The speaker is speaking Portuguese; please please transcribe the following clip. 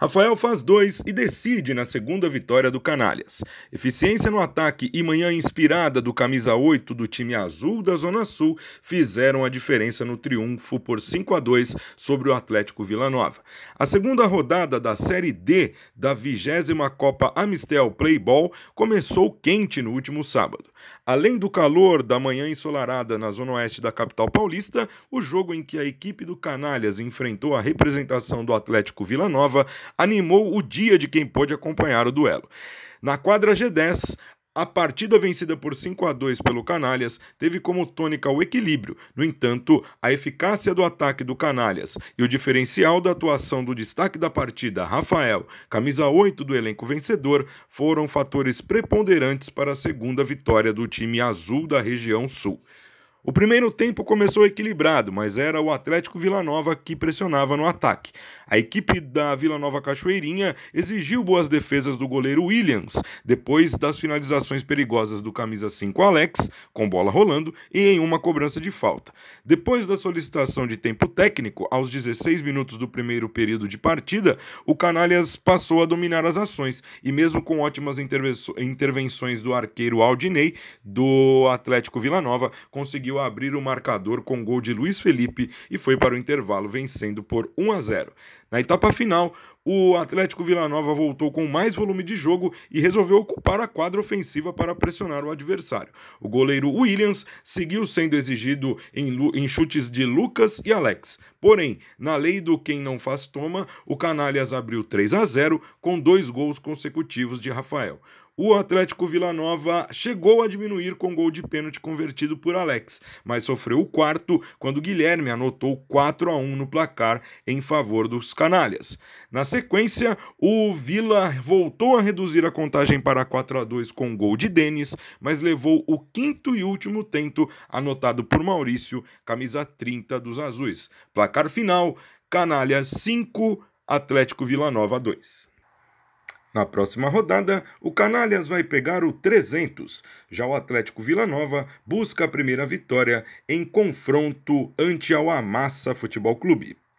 Rafael faz dois e decide na segunda vitória do Canalhas. Eficiência no ataque e manhã inspirada do camisa 8 do time azul da Zona Sul fizeram a diferença no triunfo por 5 a 2 sobre o Atlético Vila Nova. A segunda rodada da Série D da 20 Copa Amistel Playball começou quente no último sábado. Além do calor da manhã ensolarada na zona oeste da capital paulista, o jogo em que a equipe do Canalhas enfrentou a representação do Atlético Vila Nova Animou o dia de quem pôde acompanhar o duelo. Na quadra G10, a partida vencida por 5 a 2 pelo Canalhas teve como tônica o equilíbrio. No entanto, a eficácia do ataque do Canalhas e o diferencial da atuação do destaque da partida, Rafael, camisa 8 do elenco vencedor, foram fatores preponderantes para a segunda vitória do time azul da região sul. O primeiro tempo começou equilibrado, mas era o Atlético Vila Nova que pressionava no ataque. A equipe da Vila Nova Cachoeirinha exigiu boas defesas do goleiro Williams, depois das finalizações perigosas do camisa 5 Alex, com bola rolando, e em uma cobrança de falta. Depois da solicitação de tempo técnico, aos 16 minutos do primeiro período de partida, o Canalhas passou a dominar as ações, e mesmo com ótimas intervenções do arqueiro Aldinei, do Atlético Vila Nova, conseguiu conseguiu abrir o marcador com gol de Luiz Felipe e foi para o intervalo vencendo por 1 a 0. Na etapa final, o Atlético Vila Nova voltou com mais volume de jogo e resolveu ocupar a quadra ofensiva para pressionar o adversário. O goleiro Williams seguiu sendo exigido em, em, chutes de Lucas e Alex. Porém, na lei do quem não faz toma, o Canalhas abriu 3 a 0 com dois gols consecutivos de Rafael. O Atlético Vila Nova chegou a diminuir com gol de pênalti convertido por Alex, mas sofreu o quarto quando Guilherme anotou 4 a 1 no placar em favor dos canalhas. Na sequência, o Vila voltou a reduzir a contagem para 4 a 2 com gol de Denis, mas levou o quinto e último tento anotado por Maurício, camisa 30 dos Azuis. Placar final: Canalhas 5, Atlético Vila Nova 2. Na próxima rodada, o Canalhas vai pegar o 300. Já o Atlético Vila Nova busca a primeira vitória em confronto ante ao Amassa Futebol Clube.